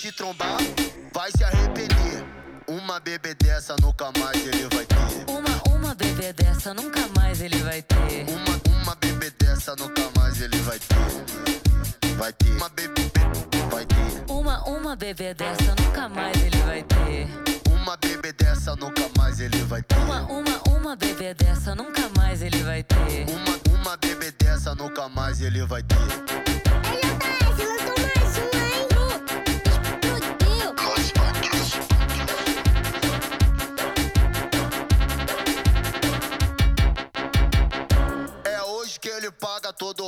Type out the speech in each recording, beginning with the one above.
te trombar, vai se arrepender. Uma bebê dessa nunca mais ele vai ter. Uma, uma bebê dessa nunca mais ele vai ter. Uma, uma bebê dessa nunca mais ele vai ter. Vai ter. Uma bebê, vai ter. Uma, uma bebê dessa nunca mais ele vai ter. Uma bebê dessa nunca mais ele vai ter. Uma, uma, uma bebê dessa nunca mais ele vai ter. Uma, uma bebê dessa nunca mais ele vai ter.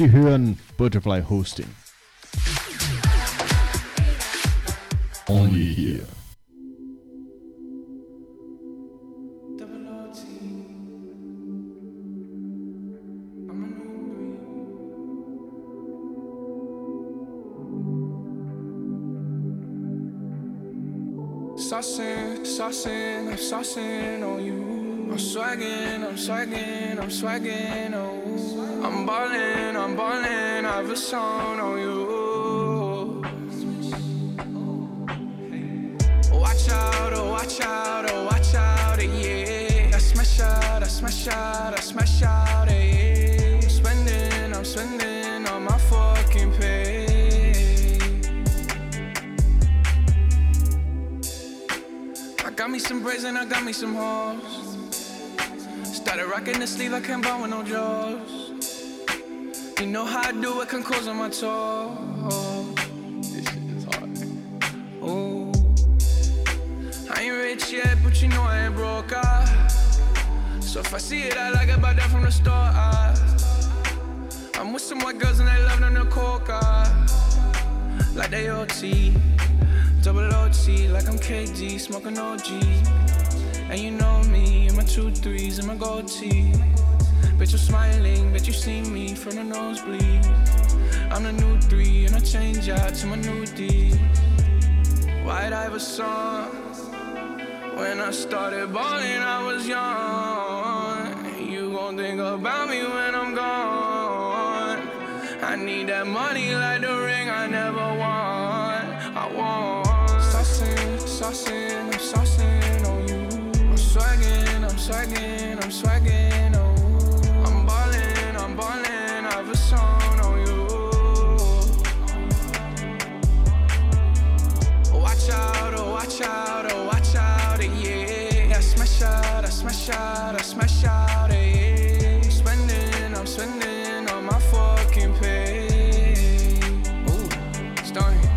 Sie hören Butterfly Hosting. Only here. I'm on you. I'm swagging, I'm swagging, I'm swagging you. I'm ballin', I'm ballin', I have a song on you. Watch out, oh watch out, oh watch out, yeah. I smash out, I smash out, I smash out, yeah. I'm spending, I'm spending on my fucking pay. I got me some braids and I got me some hoes. Started rocking the sleeve, I can't buy with no jaws. You know how I do it, can cause on my toe. This shit is hard. Ooh. I ain't rich yet, but you know I ain't broke. Ah. So if I see it, I like it, but that from the store. Ah. I'm with some white girls and they love them the coca. Like they OT, double OT, like I'm KD, smoking OG. And you know me, and my two threes and my gold tee. Bet you're smiling, bet you see me from the nosebleed. I'm the new three, and I change out to my new D. White Iverson. When I started balling, I was young. You gon' think about me when I'm gone. I need that money like the ring I never won. I want. Saucing, saucing, I'm saucing on you. I'm swagging, I'm swagging, I'm swagging, out, I smash out, eh, yeah. Spending, I'm spending on my fucking pay. Ooh, starting.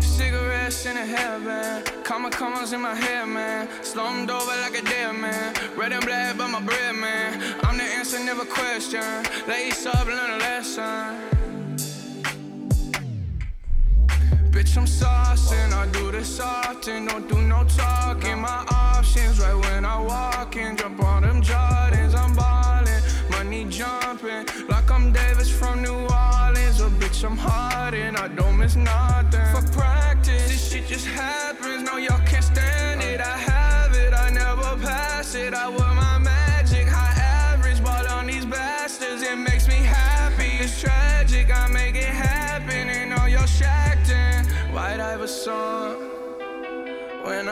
Cigarettes in a hairband. Comma, commas in my hair, man. Slumped over like a dead man. Red and black, but my bread, man. I'm the answer, never question. Lace up, learn a lesson. Bitch, I'm saucing. I do this often. Don't do no talking. My options right when I walk in. Jump on them Jordans. I'm ballin'. Money jumping. Like I'm Davis from New Orleans. Oh, bitch, I'm hard and I don't miss nothing. For practice, this shit just happens. No, y'all can't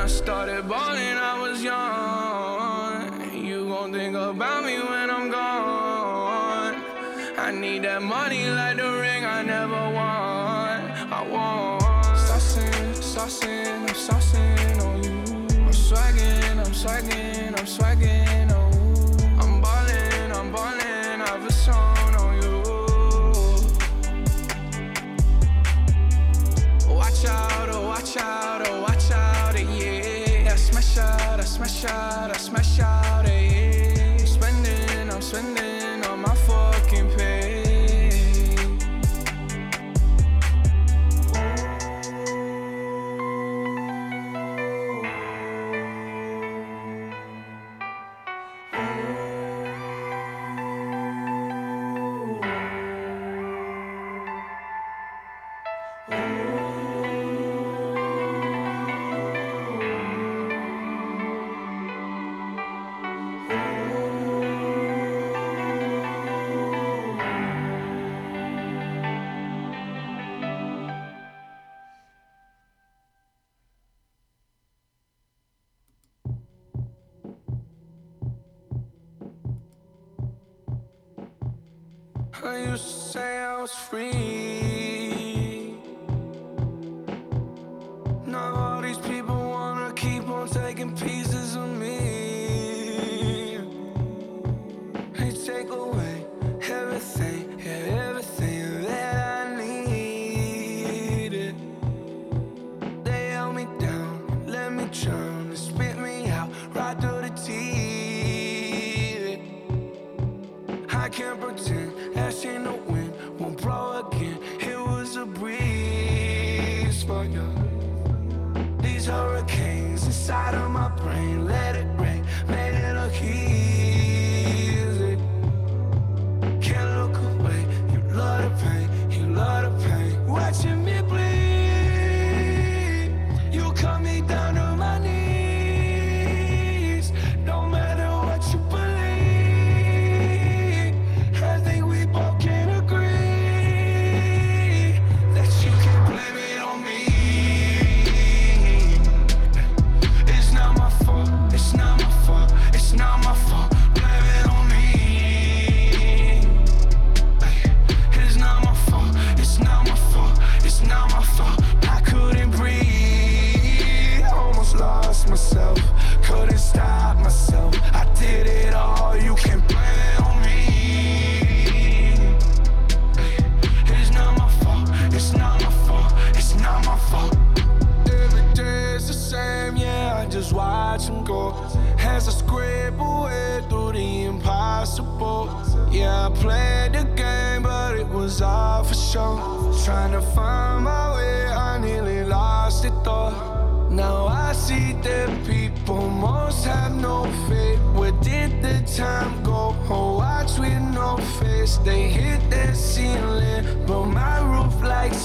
I started balling, I was young. You gon' think about me when I'm gone. I need that money like the ring I never won. I want. Saucing, saucing, I'm saucing on you. I'm swagging, I'm swagging, I'm swagging, smash out, I smash out, I smash out, I used to say I was free. Now all these people wanna keep on taking pieces of me. They take away everything, yeah, everything that I. They me down, let me drown, spit me out right through the teeth. I can't pretend that shit no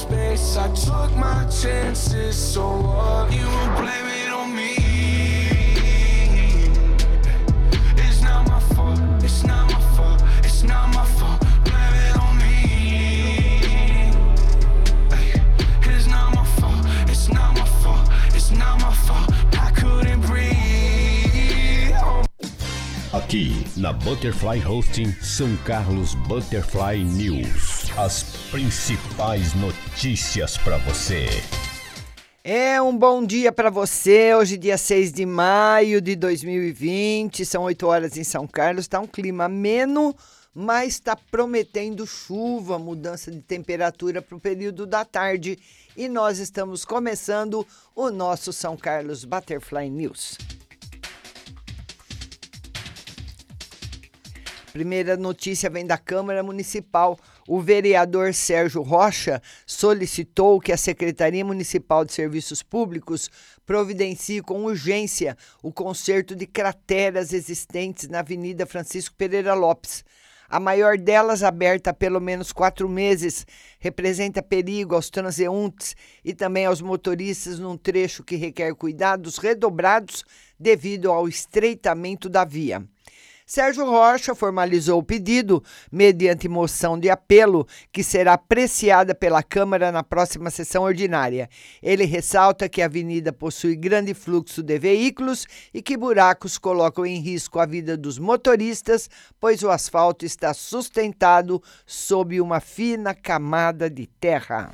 space. I took my chances, so what? You blame it on me. It's not my fault. It's not my fault. It's not my fault. Blame it on me. It's not my fault. It's not my fault. It's not my fault. I couldn't breathe. Oh, Aqui na Butterfly Hosting São Carlos Butterfly News. As principais notícias para você. É um bom dia para você. Hoje, dia 6 de maio de 2020, são 8 horas em São Carlos. Está um clima ameno, mas está prometendo chuva, mudança de temperatura para o período da tarde. E nós estamos começando o nosso São Carlos Butterfly News. Primeira notícia vem da Câmara Municipal. O vereador Sérgio Rocha solicitou que a Secretaria Municipal de Serviços Públicos providencie com urgência o conserto de crateras existentes na Avenida Francisco Pereira Lopes. A maior delas, aberta há pelo menos quatro meses, representa perigo aos transeuntes e também aos motoristas num trecho que requer cuidados redobrados devido ao estreitamento da via. Sérgio Rocha formalizou o pedido mediante moção de apelo que será apreciada pela Câmara na próxima sessão ordinária. Ele ressalta que a avenida possui grande fluxo de veículos e que buracos colocam em risco a vida dos motoristas, pois o asfalto está sustentado sob uma fina camada de terra.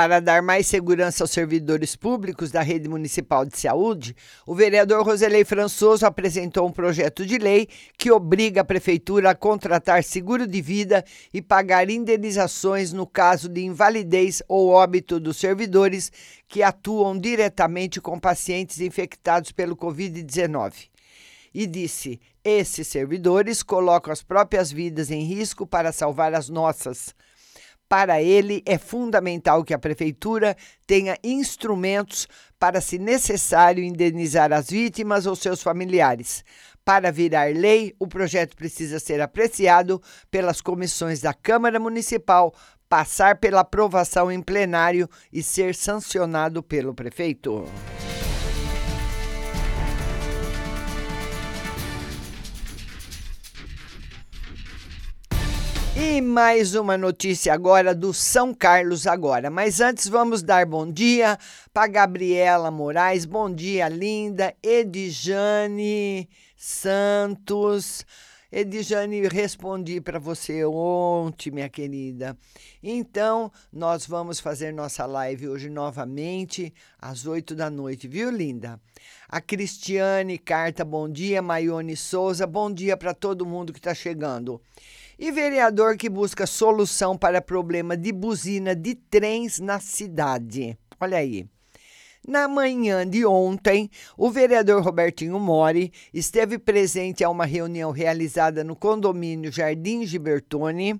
Para dar mais segurança aos servidores públicos da rede municipal de saúde, o vereador Roselei Françoso apresentou um projeto de lei que obriga a prefeitura a contratar seguro de vida e pagar indenizações no caso de invalidez ou óbito dos servidores que atuam diretamente com pacientes infectados pelo Covid-19 e disse: esses servidores colocam as próprias vidas em risco para salvar as nossas. Para ele, é fundamental que a Prefeitura tenha instrumentos para, se necessário, indenizar as vítimas ou seus familiares. Para virar lei, o projeto precisa ser apreciado pelas comissões da Câmara Municipal, passar pela aprovação em plenário e ser sancionado pelo prefeito. E mais uma notícia agora do São Carlos agora. Mas antes vamos dar bom dia para Gabriela Moraes. Bom dia, linda. Edjane Santos. Edjane, respondi para você ontem, minha querida. Então, nós vamos fazer nossa live hoje novamente, às 8 da noite, viu, linda? A Cristiane Carta, bom dia. Maione Souza, bom dia para todo mundo que está chegando. E vereador que busca solução para problema de buzina de trens na cidade. Olha aí. Na manhã de ontem, o vereador Robertinho Mori esteve presente a uma reunião realizada no condomínio Jardim Gibertoni,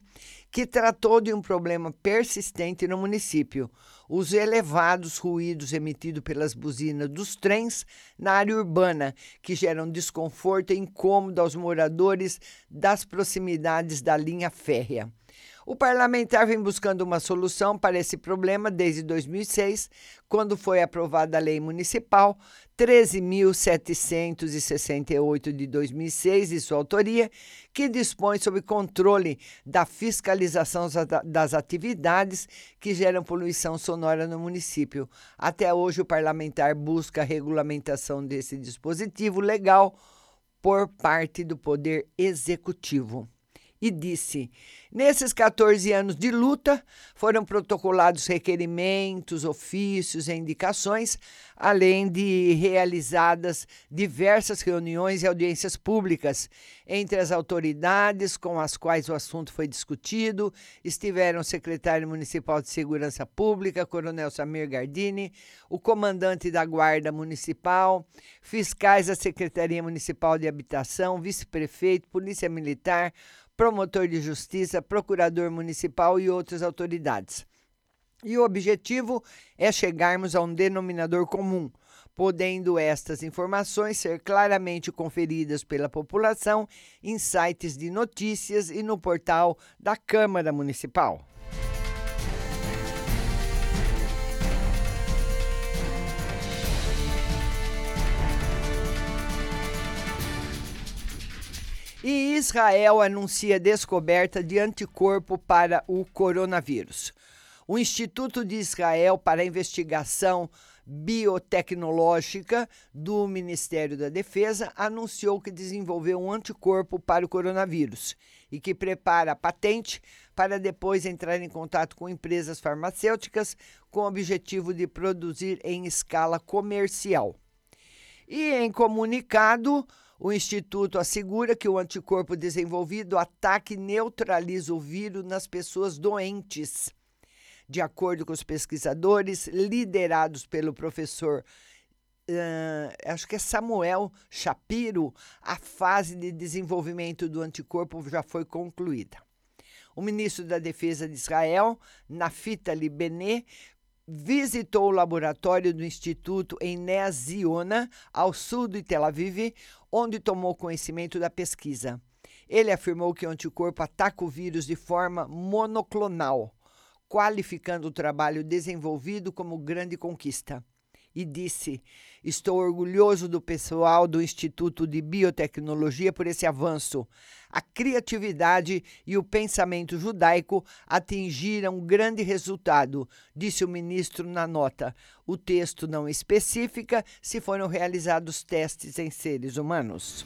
que tratou de um problema persistente no município: os elevados ruídos emitidos pelas buzinas dos trens na área urbana, que geram desconforto e incômodo aos moradores das proximidades da linha férrea. O parlamentar vem buscando uma solução para esse problema desde 2006, quando foi aprovada a Lei Municipal 13.768 de 2006, de sua autoria, que dispõe sobre controle da fiscalização das atividades que geram poluição sonora no município. Até hoje, o parlamentar busca a regulamentação desse dispositivo legal por parte do Poder Executivo. E disse: Nesses 14 anos de luta, foram protocolados requerimentos, ofícios e indicações, além de realizadas diversas reuniões e audiências públicas entre as autoridades com as quais o assunto foi discutido. Estiveram o secretário municipal de Segurança Pública, Coronel Samir Gardini, o comandante da Guarda Municipal, fiscais da Secretaria Municipal de Habitação, vice-prefeito, Polícia Militar, promotor de justiça, procurador municipal e outras autoridades. E o objetivo é chegarmos a um denominador comum, podendo estas informações ser claramente conferidas pela população em sites de notícias e no portal da Câmara Municipal. E Israel anuncia descoberta de anticorpo para o coronavírus. O Instituto de Israel para Investigação Biotecnológica do Ministério da Defesa anunciou que desenvolveu um anticorpo para o coronavírus e que prepara a patente para depois entrar em contato com empresas farmacêuticas com o objetivo de produzir em escala comercial. E em comunicado, o Instituto assegura que o anticorpo desenvolvido ataca e neutraliza o vírus nas pessoas doentes. De acordo com os pesquisadores, liderados pelo professor, uh, acho que é Samuel Shapiro, a fase de desenvolvimento do anticorpo já foi concluída. O ministro da Defesa de Israel, Naftali Bennett, visitou o laboratório do Instituto em Neziona, ao sul de Tel Aviv, onde tomou conhecimento da pesquisa. Ele afirmou que o anticorpo ataca o vírus de forma monoclonal, qualificando o trabalho desenvolvido como grande conquista e disse: Estou orgulhoso do pessoal do Instituto de Biotecnologia por esse avanço. A criatividade e o pensamento judaico atingiram grande resultado, disse o ministro na nota. O texto não especifica se foram realizados testes em seres humanos.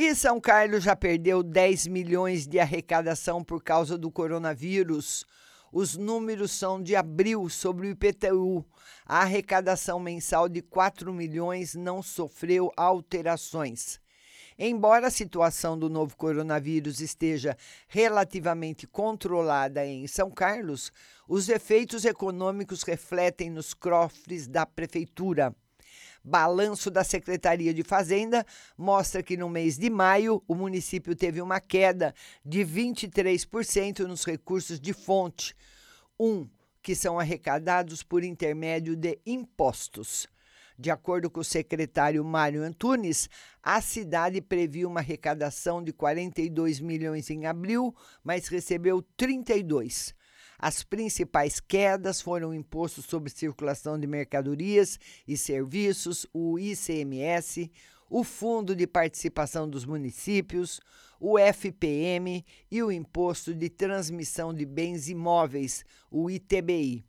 E São Carlos já perdeu 10 milhões de arrecadação por causa do coronavírus. Os números são de abril sobre o IPTU. A arrecadação mensal de 4 milhões não sofreu alterações. Embora a situação do novo coronavírus esteja relativamente controlada em São Carlos, os efeitos econômicos refletem nos cofres da prefeitura. Balanço da Secretaria de Fazenda mostra que no mês de maio o município teve uma queda de 23% nos recursos de fonte, um que são arrecadados por intermédio de impostos. De acordo com o secretário Mário Antunes, a cidade previu uma arrecadação de 42 milhões em abril, mas recebeu 32. As principais quedas foram o Imposto sobre Circulação de Mercadorias e Serviços, o ICMS, o Fundo de Participação dos Municípios, o FPM e o Imposto de Transmissão de Bens Imóveis, o ITBI.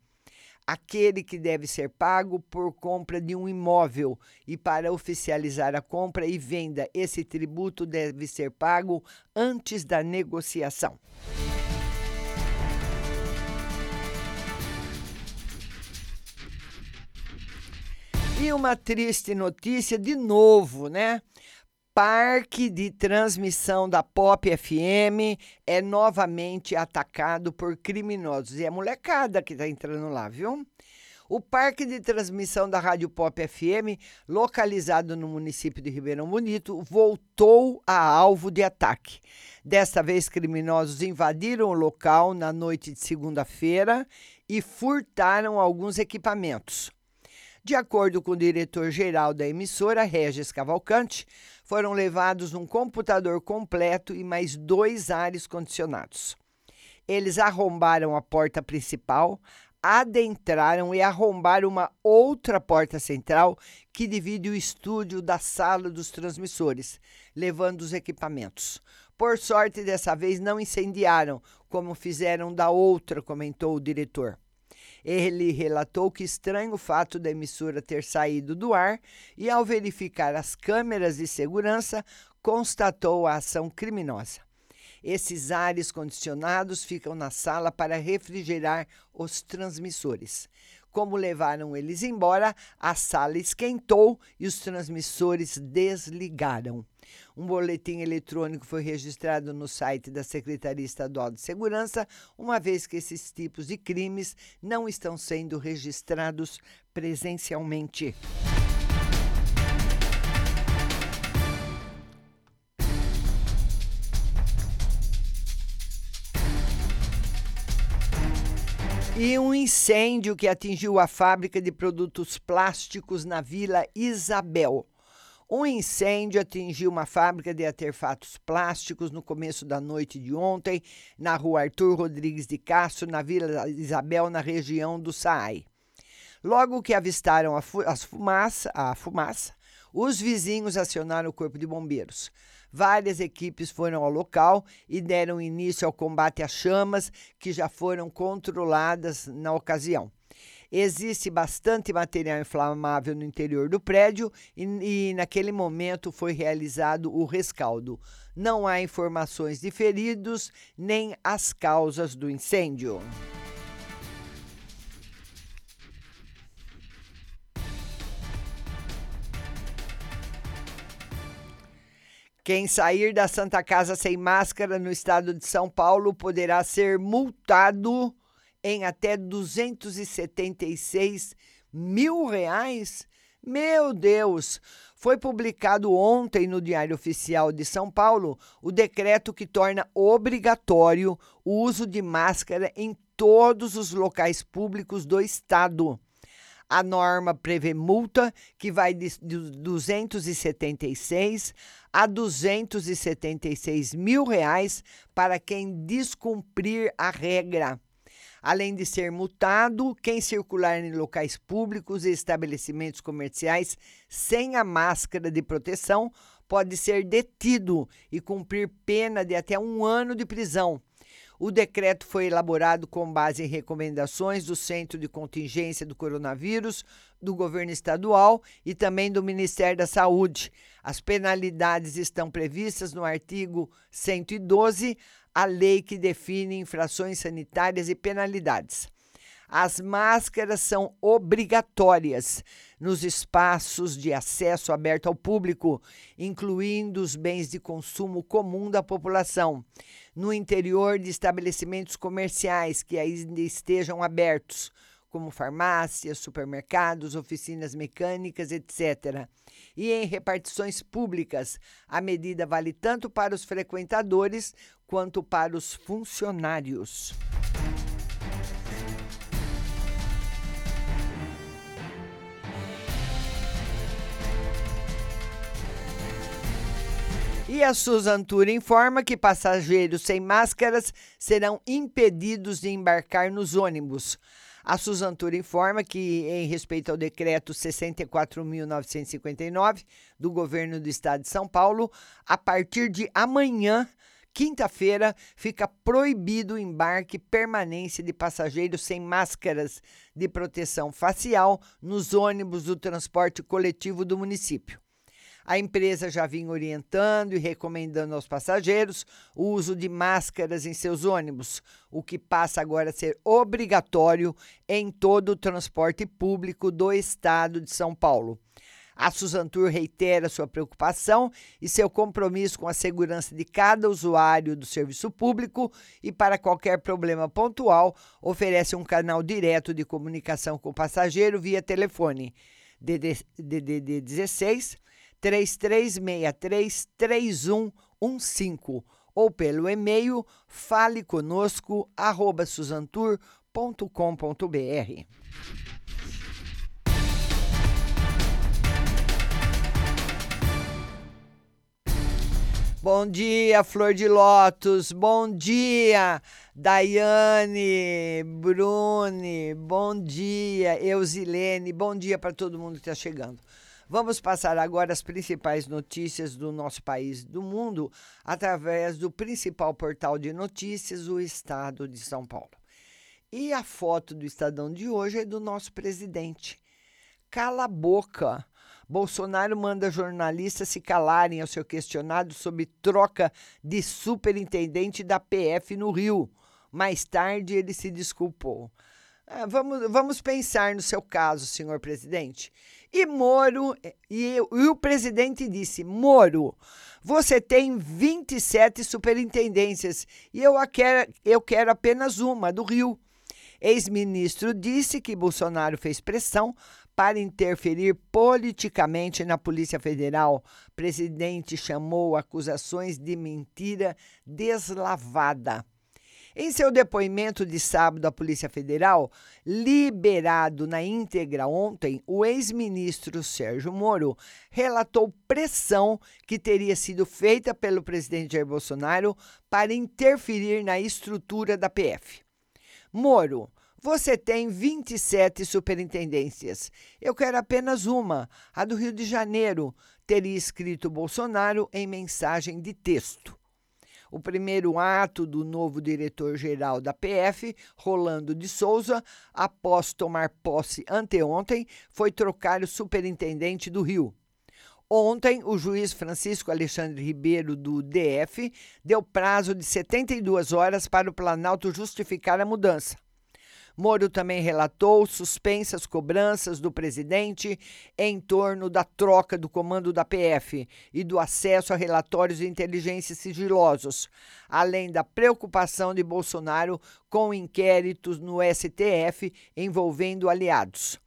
Aquele que deve ser pago por compra de um imóvel e para oficializar a compra e venda, esse tributo deve ser pago antes da negociação. E uma triste notícia de novo, né? Parque de transmissão da Pop FM é novamente atacado por criminosos. E é molecada que está entrando lá, viu? O parque de transmissão da Rádio Pop FM, localizado no município de Ribeirão Bonito, voltou a alvo de ataque. Desta vez, criminosos invadiram o local na noite de segunda-feira e furtaram alguns equipamentos. De acordo com o diretor-geral da emissora, Regis Cavalcante, foram levados um computador completo e mais dois ares condicionados. Eles arrombaram a porta principal, adentraram e arrombaram uma outra porta central que divide o estúdio da sala dos transmissores, levando os equipamentos. Por sorte, dessa vez não incendiaram, como fizeram da outra, comentou o diretor. Ele relatou que estranho o fato da emissora ter saído do ar e, ao verificar as câmeras de segurança, constatou a ação criminosa. Esses ares condicionados ficam na sala para refrigerar os transmissores. Como levaram eles embora, a sala esquentou e os transmissores desligaram. Um boletim eletrônico foi registrado no site da Secretaria Estadual de Segurança, uma vez que esses tipos de crimes não estão sendo registrados presencialmente. E um incêndio que atingiu a fábrica de produtos plásticos na Vila Isabel. Um incêndio atingiu uma fábrica de artefatos plásticos no começo da noite de ontem, na rua Arthur Rodrigues de Castro, na Vila Isabel, na região do Saai. Logo que avistaram a, fu as fumaça, a fumaça, os vizinhos acionaram o corpo de bombeiros. Várias equipes foram ao local e deram início ao combate às chamas, que já foram controladas na ocasião. Existe bastante material inflamável no interior do prédio e, e, naquele momento foi realizado o rescaldo. Não há informações de feridos nem as causas do incêndio. Quem sair da Santa Casa sem máscara no estado de São Paulo poderá ser multado em até 276 mil reais. Meu Deus! Foi publicado ontem no Diário Oficial de São Paulo o decreto que torna obrigatório o uso de máscara em todos os locais públicos do estado. A norma prevê multa que vai de 276 a 276 mil reais para quem descumprir a regra. Além de ser multado, quem circular em locais públicos e estabelecimentos comerciais sem a máscara de proteção pode ser detido e cumprir pena de até um ano de prisão o decreto foi elaborado com base em recomendações do Centro de Contingência do Coronavírus, do governo estadual e também do Ministério da Saúde. As penalidades estão previstas no artigo 112, a lei que define infrações sanitárias e penalidades. As máscaras são obrigatórias nos espaços de acesso aberto ao público, incluindo os bens de consumo comum da população, no interior de estabelecimentos comerciais que ainda estejam abertos, como farmácias, supermercados, oficinas mecânicas, etc. E em repartições públicas, a medida vale tanto para os frequentadores quanto para os funcionários. E a Susan informa que passageiros sem máscaras serão impedidos de embarcar nos ônibus. A Susan informa que, em respeito ao decreto 64.959 do governo do estado de São Paulo, a partir de amanhã, quinta-feira, fica proibido o embarque e permanência de passageiros sem máscaras de proteção facial nos ônibus do transporte coletivo do município. A empresa já vinha orientando e recomendando aos passageiros o uso de máscaras em seus ônibus, o que passa agora a ser obrigatório em todo o transporte público do estado de São Paulo. A Suzantur reitera sua preocupação e seu compromisso com a segurança de cada usuário do serviço público e, para qualquer problema pontual, oferece um canal direto de comunicação com o passageiro via telefone DDD 16 3363 3115 ou pelo e-mail faleconosco@susantur.com.br. Bom dia, Flor de Lótus. Bom dia, Daiane, Brune. Bom dia, Eusilene. Bom dia para todo mundo que está chegando. Vamos passar agora as principais notícias do nosso país do mundo através do principal portal de notícias, o Estado de São Paulo. E a foto do Estadão de hoje é do nosso presidente. Cala a boca. Bolsonaro manda jornalistas se calarem ao ser questionado sobre troca de superintendente da PF no Rio. Mais tarde ele se desculpou. Ah, vamos, vamos pensar no seu caso, senhor presidente. E Moro, e, e o presidente disse: Moro, você tem 27 superintendências e eu, quero, eu quero apenas uma, do Rio. Ex-ministro disse que Bolsonaro fez pressão para interferir politicamente na Polícia Federal. Presidente chamou acusações de mentira deslavada. Em seu depoimento de sábado à Polícia Federal, liberado na íntegra ontem, o ex-ministro Sérgio Moro relatou pressão que teria sido feita pelo presidente Jair Bolsonaro para interferir na estrutura da PF. Moro, você tem 27 superintendências. Eu quero apenas uma, a do Rio de Janeiro, teria escrito Bolsonaro em mensagem de texto. O primeiro ato do novo diretor-geral da PF, Rolando de Souza, após tomar posse anteontem, foi trocar o superintendente do Rio. Ontem, o juiz Francisco Alexandre Ribeiro, do DF, deu prazo de 72 horas para o Planalto justificar a mudança. Moro também relatou suspensas cobranças do presidente em torno da troca do comando da PF e do acesso a relatórios de inteligência sigilosos, além da preocupação de Bolsonaro com inquéritos no STF envolvendo aliados.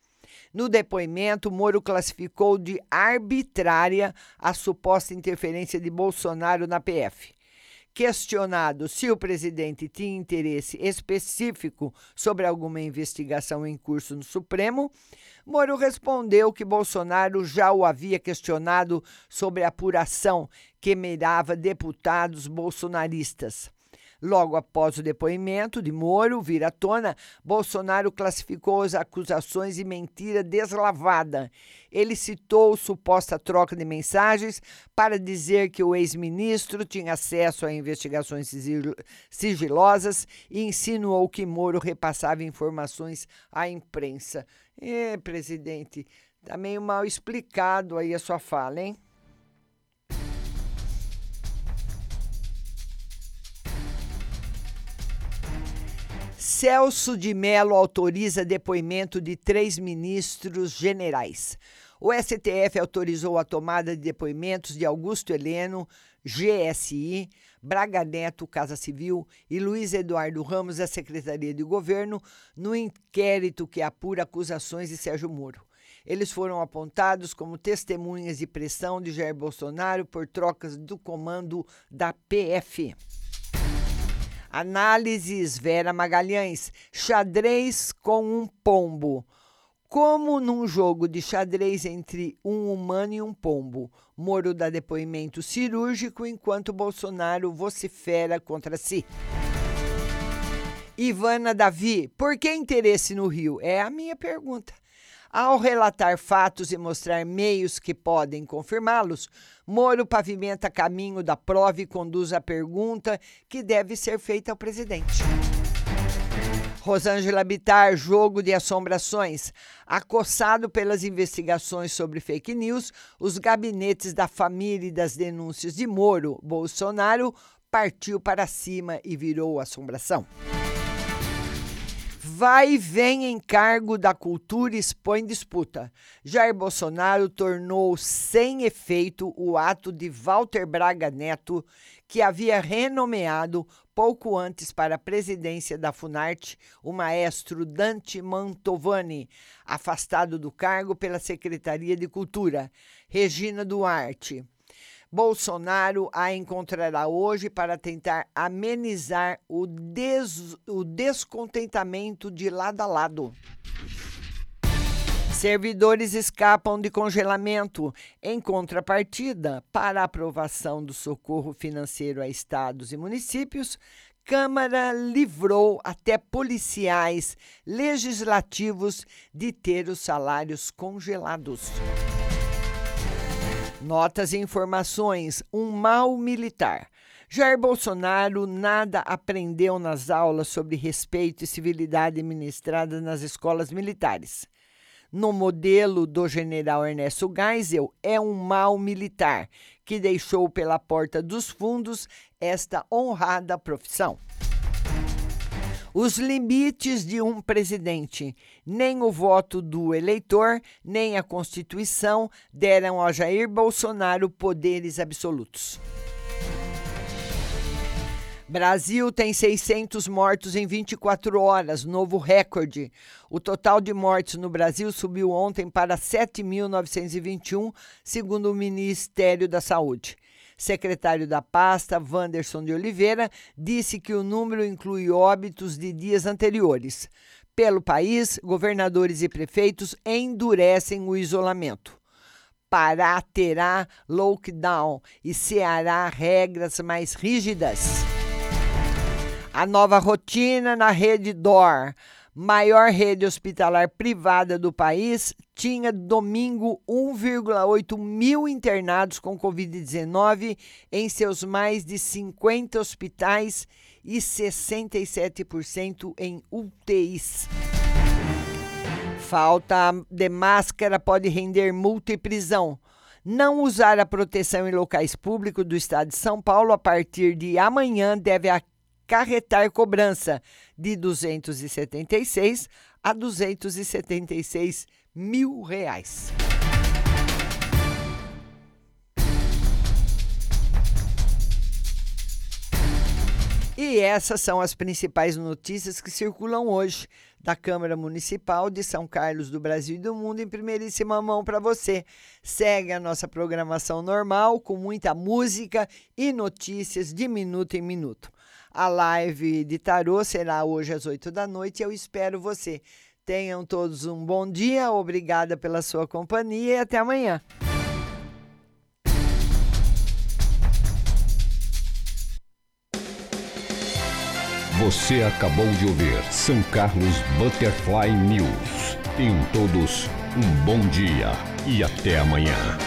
No depoimento, Moro classificou de arbitrária a suposta interferência de Bolsonaro na PF. Questionado se o presidente tinha interesse específico sobre alguma investigação em curso no Supremo, Moro respondeu que Bolsonaro já o havia questionado sobre a apuração que mirava deputados bolsonaristas. Logo após o depoimento de Moro vir à tona, Bolsonaro classificou as acusações de mentira deslavada. Ele citou suposta troca de mensagens para dizer que o ex-ministro tinha acesso a investigações sigilosas e insinuou que Moro repassava informações à imprensa. É, presidente, tá meio mal explicado aí a sua fala, hein? Celso de Mello autoriza depoimento de três ministros generais. O STF autorizou a tomada de depoimentos de Augusto Heleno, GSI, Braga Neto, Casa Civil, e Luiz Eduardo Ramos, da Secretaria de Governo, no inquérito que apura acusações de Sérgio Moro. Eles foram apontados como testemunhas de pressão de Jair Bolsonaro por trocas do comando da PF. Análises Vera Magalhães. Xadrez com um pombo. Como num jogo de xadrez entre um humano e um pombo. Moro dá depoimento cirúrgico enquanto Bolsonaro vocifera contra si. Ivana Davi, por que interesse no Rio? É a minha pergunta. Ao relatar fatos e mostrar meios que podem confirmá-los, Moro pavimenta caminho da prova e conduz a pergunta que deve ser feita ao presidente. Rosângela Bittar, jogo de assombrações. Acossado pelas investigações sobre fake news, os gabinetes da família e das denúncias de Moro, Bolsonaro partiu para cima e virou assombração. Vai e vem encargo da cultura expõe disputa. Jair Bolsonaro tornou sem efeito o ato de Walter Braga Neto, que havia renomeado pouco antes para a presidência da Funarte o maestro Dante Mantovani, afastado do cargo pela Secretaria de Cultura. Regina Duarte. Bolsonaro a encontrará hoje para tentar amenizar o, des, o descontentamento de lado a lado. Servidores escapam de congelamento. Em contrapartida, para aprovação do socorro financeiro a estados e municípios, Câmara livrou até policiais legislativos de ter os salários congelados. Notas e informações: um mal militar. Jair Bolsonaro nada aprendeu nas aulas sobre respeito e civilidade ministradas nas escolas militares. No modelo do general Ernesto Geisel, é um mal militar que deixou pela porta dos fundos esta honrada profissão. Os limites de um presidente, nem o voto do eleitor, nem a Constituição deram a Jair Bolsonaro poderes absolutos. Brasil tem 600 mortos em 24 horas, novo recorde. O total de mortes no Brasil subiu ontem para 7.921, segundo o Ministério da Saúde. Secretário da pasta, Wanderson de Oliveira, disse que o número inclui óbitos de dias anteriores. Pelo país, governadores e prefeitos endurecem o isolamento. Pará terá lockdown e Ceará regras mais rígidas. A nova rotina na rede DOR maior rede hospitalar privada do país, tinha domingo 1,8 mil internados com Covid-19 em seus mais de 50 hospitais e 67% em UTIs. Falta de máscara pode render multa e prisão. Não usar a proteção em locais públicos do estado de São Paulo a partir de amanhã deve acarretar cobrança de 276 a 276 mil reais. E essas são as principais notícias que circulam hoje da Câmara Municipal de São Carlos do Brasil e do Mundo em primeiríssima mão para você. Segue a nossa programação normal com muita música e notícias de minuto em minuto. A live de tarô será hoje às 8 da noite. Eu espero você. Tenham todos um bom dia. Obrigada pela sua companhia e até amanhã. Você acabou de ouvir São Carlos Butterfly News. Tenham todos um bom dia e até amanhã.